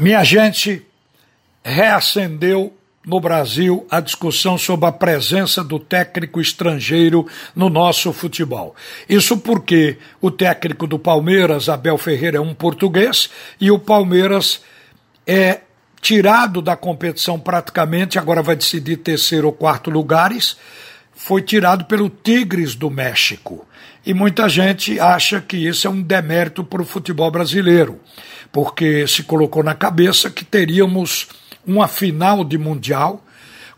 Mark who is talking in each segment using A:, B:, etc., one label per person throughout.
A: Minha gente, reacendeu no Brasil a discussão sobre a presença do técnico estrangeiro no nosso futebol. Isso porque o técnico do Palmeiras, Abel Ferreira, é um português e o Palmeiras é tirado da competição praticamente, agora vai decidir terceiro ou quarto lugares, foi tirado pelo Tigres do México. E muita gente acha que isso é um demérito para o futebol brasileiro, porque se colocou na cabeça que teríamos uma final de Mundial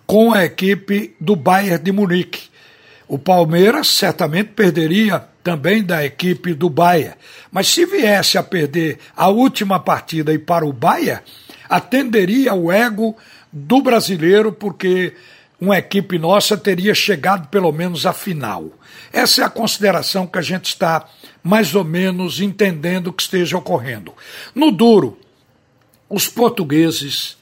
A: com a equipe do Bayern de Munique. O Palmeiras certamente perderia também da equipe do Bayern, mas se viesse a perder a última partida e para o Bayern, atenderia o ego do brasileiro, porque uma equipe nossa teria chegado pelo menos à final. Essa é a consideração que a gente está mais ou menos entendendo que esteja ocorrendo. No duro, os portugueses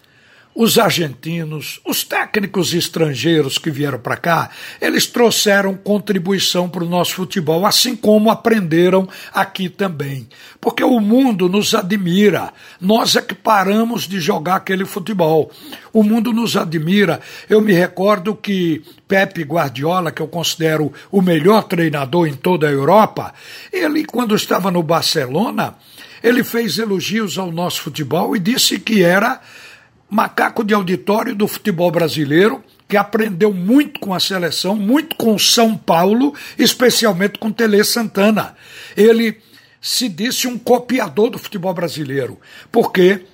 A: os argentinos, os técnicos estrangeiros que vieram para cá, eles trouxeram contribuição para o nosso futebol, assim como aprenderam aqui também. Porque o mundo nos admira, nós é que paramos de jogar aquele futebol. O mundo nos admira. Eu me recordo que Pepe Guardiola, que eu considero o melhor treinador em toda a Europa, ele, quando estava no Barcelona, ele fez elogios ao nosso futebol e disse que era macaco de auditório do futebol brasileiro, que aprendeu muito com a seleção, muito com São Paulo, especialmente com Tele Santana. Ele se disse um copiador do futebol brasileiro, porque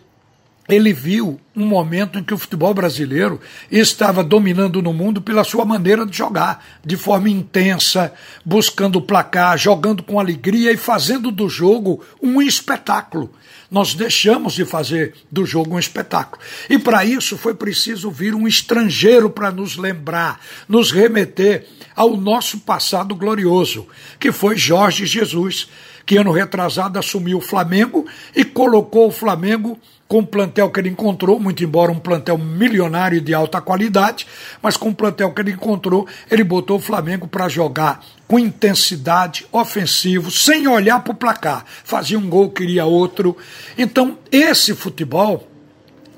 A: ele viu um momento em que o futebol brasileiro estava dominando no mundo pela sua maneira de jogar, de forma intensa, buscando o placar, jogando com alegria e fazendo do jogo um espetáculo. Nós deixamos de fazer do jogo um espetáculo. E para isso foi preciso vir um estrangeiro para nos lembrar, nos remeter ao nosso passado glorioso, que foi Jorge Jesus, que ano retrasado assumiu o Flamengo e colocou o Flamengo com o plantel que ele encontrou, muito embora um plantel milionário de alta qualidade, mas com o plantel que ele encontrou, ele botou o Flamengo para jogar com intensidade, ofensivo, sem olhar para o placar. Fazia um gol, queria outro. Então, esse futebol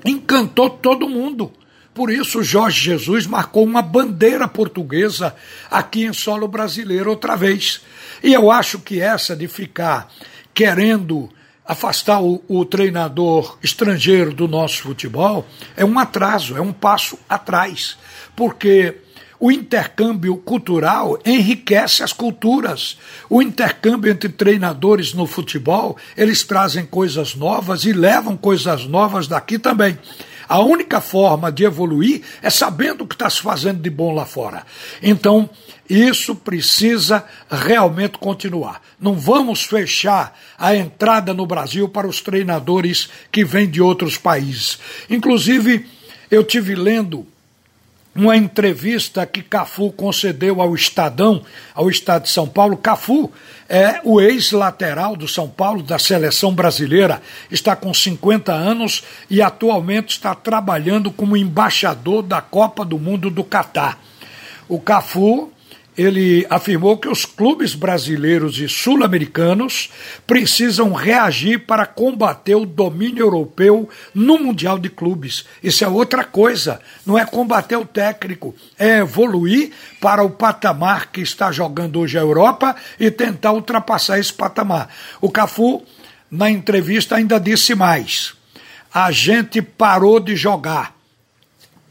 A: encantou todo mundo. Por isso, Jorge Jesus marcou uma bandeira portuguesa aqui em solo brasileiro outra vez. E eu acho que essa de ficar querendo afastar o, o, treinador estrangeiro do nosso futebol é um atraso, é um passo atrás, porque o intercâmbio cultural enriquece as culturas. O intercâmbio entre treinadores no futebol, eles trazem coisas novas e levam coisas novas daqui também. A única forma de evoluir é sabendo o que está se fazendo de bom lá fora. Então, isso precisa realmente continuar. Não vamos fechar a entrada no Brasil para os treinadores que vêm de outros países. Inclusive, eu tive lendo uma entrevista que Cafu concedeu ao Estadão, ao Estado de São Paulo. Cafu é o ex-lateral do São Paulo, da seleção brasileira, está com 50 anos e atualmente está trabalhando como embaixador da Copa do Mundo do Catar. O Cafu ele afirmou que os clubes brasileiros e sul-americanos precisam reagir para combater o domínio europeu no Mundial de Clubes. Isso é outra coisa, não é combater o técnico, é evoluir para o patamar que está jogando hoje a Europa e tentar ultrapassar esse patamar. O Cafu, na entrevista, ainda disse mais: a gente parou de jogar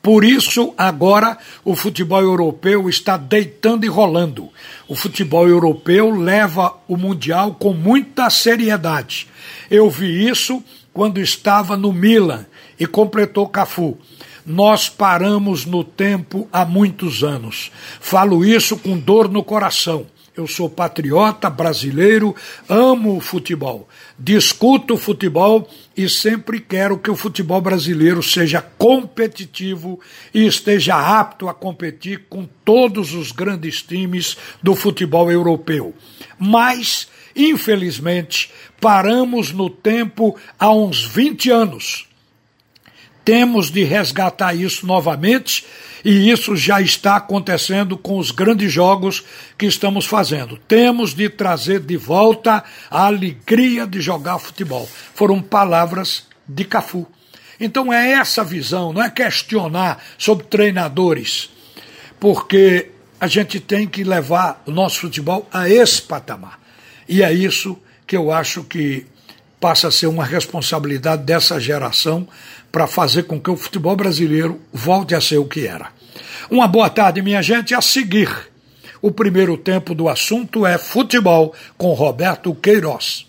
A: por isso, agora, o futebol europeu está deitando e rolando. O futebol europeu leva o Mundial com muita seriedade. Eu vi isso quando estava no Milan e completou Cafu. Nós paramos no tempo há muitos anos. Falo isso com dor no coração. Eu sou patriota brasileiro, amo o futebol, discuto o futebol e sempre quero que o futebol brasileiro seja competitivo e esteja apto a competir com todos os grandes times do futebol europeu. Mas, infelizmente, paramos no tempo há uns 20 anos temos de resgatar isso novamente e isso já está acontecendo com os grandes jogos que estamos fazendo. Temos de trazer de volta a alegria de jogar futebol. Foram palavras de Cafu. Então é essa visão, não é questionar sobre treinadores, porque a gente tem que levar o nosso futebol a esse patamar. E é isso que eu acho que passa a ser uma responsabilidade dessa geração para fazer com que o futebol brasileiro volte a ser o que era. Uma boa tarde, minha gente. A seguir, o primeiro tempo do assunto é futebol com Roberto Queiroz.